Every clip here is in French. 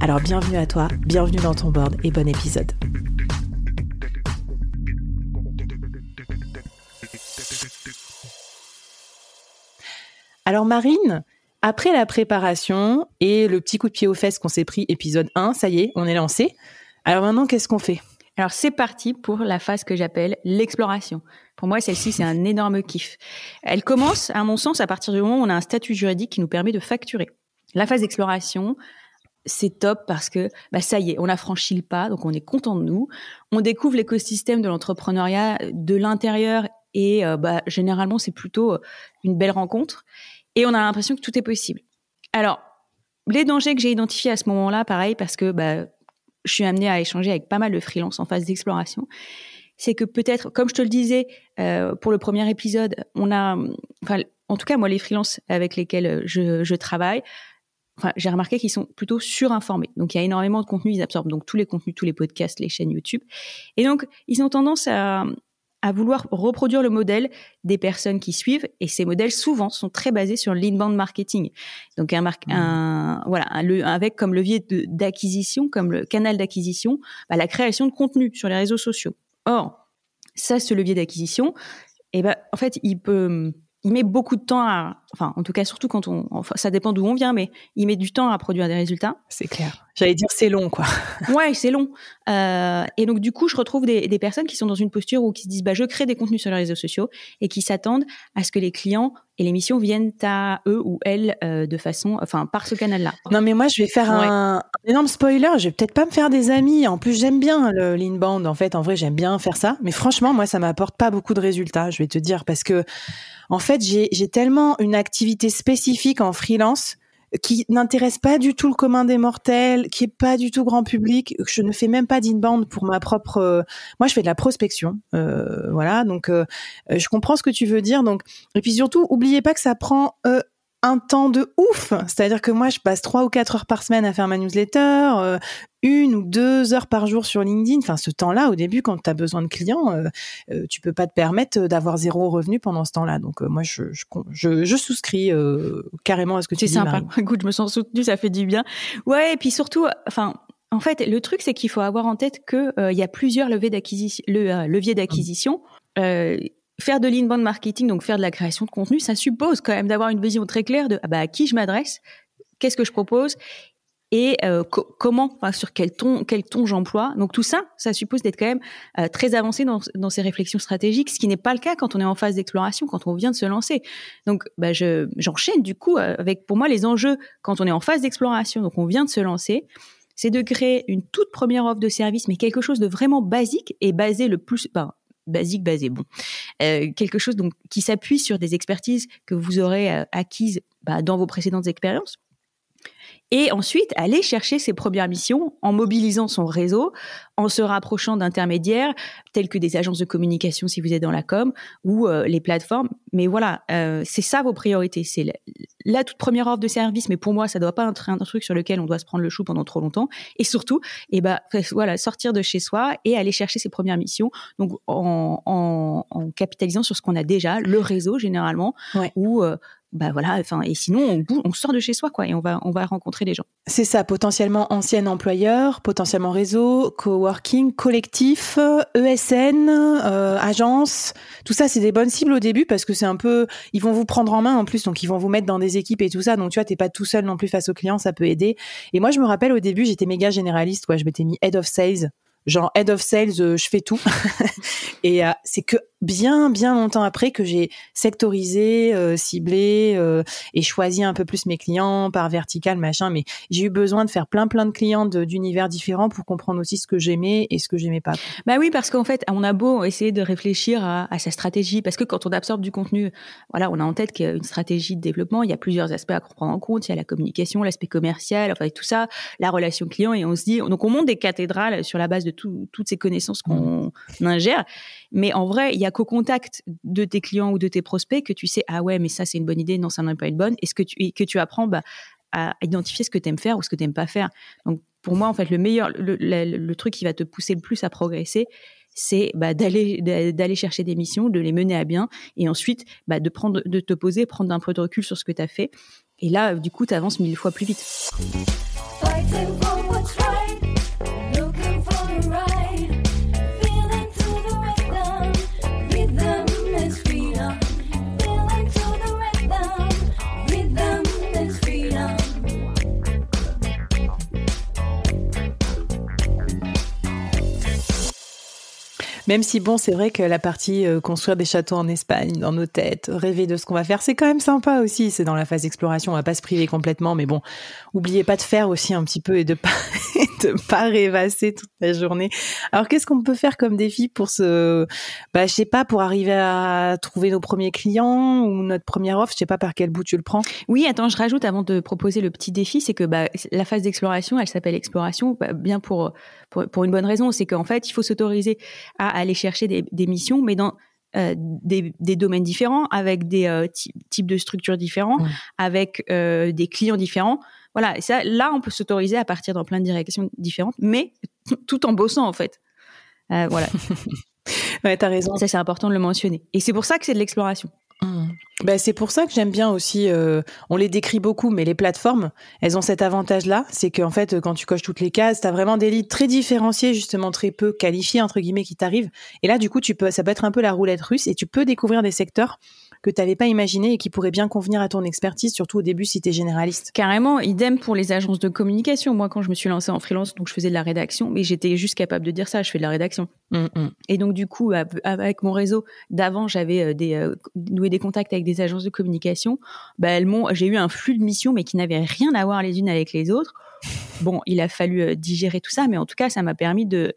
Alors bienvenue à toi, bienvenue dans ton board et bon épisode. Alors Marine, après la préparation et le petit coup de pied aux fesses qu'on s'est pris épisode 1, ça y est, on est lancé. Alors maintenant, qu'est-ce qu'on fait? Alors c'est parti pour la phase que j'appelle l'exploration. Pour moi, celle-ci, c'est un énorme kiff. Elle commence, à mon sens, à partir du moment où on a un statut juridique qui nous permet de facturer. La phase d'exploration, c'est top parce que bah ça y est, on a franchi le pas, donc on est content de nous. On découvre l'écosystème de l'entrepreneuriat de l'intérieur et euh, bah, généralement c'est plutôt euh, une belle rencontre et on a l'impression que tout est possible. Alors les dangers que j'ai identifiés à ce moment-là, pareil parce que bah, je suis amenée à échanger avec pas mal de freelance en phase d'exploration, c'est que peut-être, comme je te le disais euh, pour le premier épisode, on a, enfin, en tout cas moi les freelances avec lesquels je, je travaille, enfin, j'ai remarqué qu'ils sont plutôt surinformés. Donc, il y a énormément de contenu, ils absorbent donc tous les contenus, tous les podcasts, les chaînes YouTube. Et donc, ils ont tendance à, à vouloir reproduire le modèle des personnes qui suivent. Et ces modèles, souvent, sont très basés sur l'inbound marketing. Donc, un, mar mmh. un voilà, un, avec comme levier d'acquisition, comme le canal d'acquisition, bah, la création de contenu sur les réseaux sociaux. Or, ça, ce levier d'acquisition, eh ben, en fait, il peut il met beaucoup de temps à, enfin, en tout cas, surtout quand on, enfin, ça dépend d'où on vient, mais il met du temps à produire des résultats. C'est clair. J'allais dire c'est long, quoi. ouais, c'est long. Euh, et donc, du coup, je retrouve des, des, personnes qui sont dans une posture où qui se disent, bah, je crée des contenus sur les réseaux sociaux et qui s'attendent à ce que les clients et les missions viennent à eux ou elles euh, de façon, enfin, par ce canal-là. Non, mais moi, je vais faire un, énorme spoiler. Je vais peut-être pas me faire des amis. En plus, j'aime bien le l'inbound. En fait, en vrai, j'aime bien faire ça. Mais franchement, moi, ça m'apporte pas beaucoup de résultats. Je vais te dire parce que en fait, j'ai tellement une activité spécifique en freelance qui n'intéresse pas du tout le commun des mortels, qui est pas du tout grand public. Je ne fais même pas d'inbound pour ma propre. Euh, moi, je fais de la prospection, euh, voilà. Donc, euh, je comprends ce que tu veux dire. Donc, et puis surtout, oubliez pas que ça prend un temps de ouf. C'est-à-dire que moi, je passe trois ou quatre heures par semaine à faire ma newsletter, euh, une ou deux heures par jour sur LinkedIn. Enfin, ce temps-là, au début, quand tu as besoin de clients, euh, euh, tu peux pas te permettre d'avoir zéro revenu pendant ce temps-là. Donc, moi, je, je, je, souscris carrément à ce que tu dis. C'est sympa. Écoute, je me sens soutenue, ça fait du bien. Ouais, et puis surtout, enfin, en fait, le truc, c'est qu'il faut avoir en tête que il y a plusieurs leviers d'acquisition. Le, leviers d'acquisition faire de l'inbound marketing, donc faire de la création de contenu, ça suppose quand même d'avoir une vision très claire de ah bah, à qui je m'adresse, qu'est-ce que je propose et euh, comment, sur quel ton, quel ton j'emploie. Donc tout ça, ça suppose d'être quand même euh, très avancé dans, dans ces réflexions stratégiques, ce qui n'est pas le cas quand on est en phase d'exploration, quand on vient de se lancer. Donc bah, je, j'enchaîne du coup euh, avec pour moi les enjeux quand on est en phase d'exploration, donc on vient de se lancer c'est de créer une toute première offre de service, mais quelque chose de vraiment basique et basé le plus, ben, basique basé. Bon, euh, quelque chose donc qui s'appuie sur des expertises que vous aurez euh, acquises bah, dans vos précédentes expériences et ensuite aller chercher ses premières missions en mobilisant son réseau, en se rapprochant d'intermédiaires tels que des agences de communication si vous êtes dans la com ou euh, les plateformes. Mais voilà, euh, c'est ça vos priorités. C'est la, toute première offre de service, mais pour moi, ça doit pas être un truc sur lequel on doit se prendre le chou pendant trop longtemps. Et surtout, et eh ben voilà, sortir de chez soi et aller chercher ses premières missions. Donc en, en, en capitalisant sur ce qu'on a déjà, le réseau généralement, ou euh, bah voilà, enfin, et sinon, on, sort de chez soi, quoi, et on va, on va rencontrer des gens. C'est ça, potentiellement ancien employeur, potentiellement réseau, coworking, collectif, ESN, euh, agence. Tout ça, c'est des bonnes cibles au début parce que c'est un peu, ils vont vous prendre en main en plus, donc ils vont vous mettre dans des équipes et tout ça. Donc tu vois, t'es pas tout seul non plus face aux clients, ça peut aider. Et moi, je me rappelle au début, j'étais méga généraliste, quoi. Je m'étais mis head of sales genre head of sales, euh, je fais tout. et euh, c'est que bien, bien longtemps après que j'ai sectorisé, euh, ciblé euh, et choisi un peu plus mes clients par vertical, machin. Mais j'ai eu besoin de faire plein, plein de clients d'univers différents pour comprendre aussi ce que j'aimais et ce que j'aimais pas. Bah oui, parce qu'en fait, on a beau essayer de réfléchir à, à, sa stratégie, parce que quand on absorbe du contenu, voilà, on a en tête qu'il y a une stratégie de développement. Il y a plusieurs aspects à prendre en compte. Il y a la communication, l'aspect commercial, enfin tout ça, la relation client. Et on se dit, donc on monte des cathédrales sur la base de tout, toutes ces connaissances qu'on mmh. ingère. Mais en vrai, il y a qu'au contact de tes clients ou de tes prospects que tu sais, ah ouais, mais ça, c'est une bonne idée, non, ça n'est pas une bonne. Et ce que tu, que tu apprends bah, à identifier ce que tu aimes faire ou ce que tu n'aimes pas faire. Donc, pour moi, en fait, le meilleur, le, truc qui va te pousser le plus à progresser, c'est bah, d'aller d'aller chercher des missions, de les mener à bien, et ensuite bah, de prendre, de te poser, prendre un peu de recul sur ce que tu as fait. Et là, du coup, tu avances mille fois plus vite. Même si bon, c'est vrai que la partie euh, construire des châteaux en Espagne dans nos têtes, rêver de ce qu'on va faire, c'est quand même sympa aussi. C'est dans la phase d'exploration, on va pas se priver complètement, mais bon, oubliez pas de faire aussi un petit peu et de pas de pas rêvasser toute la journée. Alors qu'est-ce qu'on peut faire comme défi pour se, bah je sais pas, pour arriver à trouver nos premiers clients ou notre première offre, je sais pas par quel bout tu le prends. Oui, attends, je rajoute avant de proposer le petit défi, c'est que bah, la phase d'exploration, elle s'appelle exploration, bah, bien pour, pour pour une bonne raison, c'est qu'en fait il faut s'autoriser à aller chercher des, des missions, mais dans euh, des, des, domaines différents, avec des euh, types de structures différents, avec euh, des clients différents. Voilà, et ça, là, on peut s'autoriser à partir dans plein de directions différentes, mais tout en bossant, en fait. voilà. ouais, t'as raison. Ça, c'est important de le mentionner. Et c'est pour ça que c'est de l'exploration. Mmh. Ben, c'est pour ça que j'aime bien aussi. Euh, on les décrit beaucoup, mais les plateformes, elles ont cet avantage-là, c'est qu'en fait, quand tu coches toutes les cases, tu as vraiment des leads très différenciés, justement très peu qualifiés entre guillemets, qui t'arrivent. Et là, du coup, tu peux, ça peut être un peu la roulette russe, et tu peux découvrir des secteurs que tu n'avais pas imaginé et qui pourraient bien convenir à ton expertise, surtout au début si tu es généraliste. Carrément, idem pour les agences de communication. Moi, quand je me suis lancée en freelance, donc je faisais de la rédaction, mais j'étais juste capable de dire ça, je fais de la rédaction. Mmh, mmh. Et donc, du coup, avec mon réseau d'avant, j'avais euh, des, euh, noué des contacts avec des agences de communication. Bah, elles m'ont, j'ai eu un flux de missions, mais qui n'avaient rien à voir les unes avec les autres. Bon, il a fallu euh, digérer tout ça, mais en tout cas, ça m'a permis de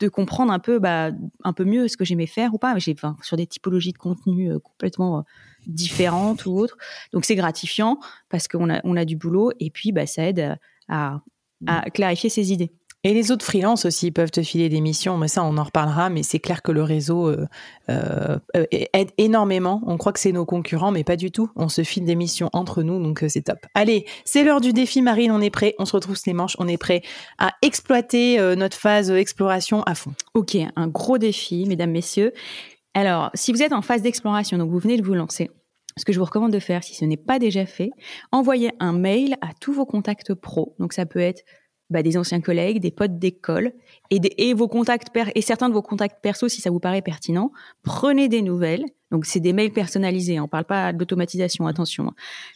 de comprendre un peu, bah, un peu mieux ce que j'aimais faire ou pas. J'ai, enfin, sur des typologies de contenu euh, complètement euh, différentes ou autres. Donc c'est gratifiant parce qu'on a, on a du boulot et puis bah, ça aide à, à clarifier ses idées. Et les autres freelances aussi peuvent te filer des missions, mais ça on en reparlera, mais c'est clair que le réseau euh, euh, aide énormément. On croit que c'est nos concurrents, mais pas du tout. On se file des missions entre nous, donc euh, c'est top. Allez, c'est l'heure du défi Marine, on est prêt, on se retrouve les manches, on est prêt à exploiter notre phase exploration à fond. Ok, un gros défi, mesdames, messieurs. Alors, si vous êtes en phase d'exploration, donc vous venez de vous lancer, ce que je vous recommande de faire, si ce n'est pas déjà fait, envoyez un mail à tous vos contacts pro. Donc ça peut être bah, des anciens collègues, des potes d'école et, vos contacts et certains de vos contacts perso si ça vous paraît pertinent. Prenez des nouvelles. Donc c'est des mails personnalisés. Hein, on parle pas d'automatisation. Attention. Hein.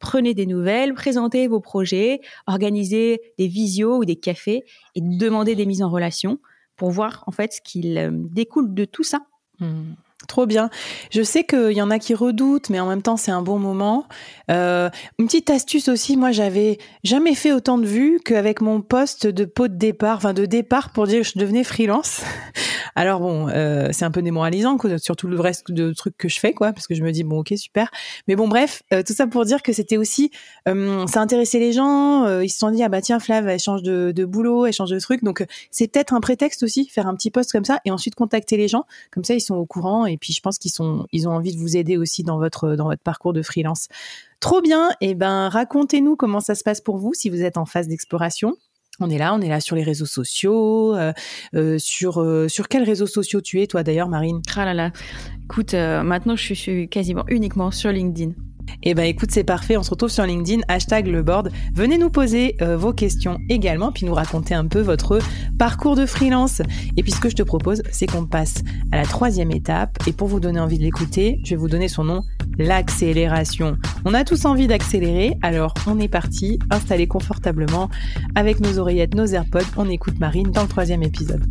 Prenez des nouvelles, présentez vos projets, organisez des visios ou des cafés et demandez des mises en relation pour voir en fait ce qu'il euh, découle de tout ça. Mmh. Trop bien. Je sais qu'il y en a qui redoutent, mais en même temps, c'est un bon moment. Euh, une petite astuce aussi, moi, j'avais jamais fait autant de vues qu'avec mon poste de pot de départ, enfin de départ pour dire que je devenais freelance. Alors bon, euh, c'est un peu démoralisant, surtout le reste de trucs que je fais, quoi, parce que je me dis bon, ok, super. Mais bon, bref, euh, tout ça pour dire que c'était aussi, ça intéressait les gens. ils se sont dit ah bah tiens, Flav, elle change de, boulot, elle change de truc, donc c'est peut-être un prétexte aussi, faire un petit poste comme ça et ensuite contacter les gens, comme ça ils sont au courant puis je pense qu'ils sont, ils ont envie de vous aider aussi dans votre dans votre parcours de freelance. Trop bien. Et eh ben racontez-nous comment ça se passe pour vous si vous êtes en phase d'exploration. On est là, on est là sur les réseaux sociaux. Euh, euh, sur euh, sur quels réseaux sociaux tu es toi d'ailleurs, Marine? Ah là là. Écoute, maintenant je suis, quasiment uniquement sur LinkedIn. Eh ben écoute, c'est parfait. On se retrouve sur LinkedIn, hashtag le board. Venez nous poser euh, vos questions également, puis nous raconter un peu votre parcours de freelance. Et puis ce que je te propose, c'est qu'on passe à la troisième étape. Et pour vous donner envie de l'écouter, je vais vous donner son nom, l'accélération. On a tous envie d'accélérer, alors on est parti, installez confortablement avec nos oreillettes, nos AirPods. On écoute Marine dans le troisième épisode.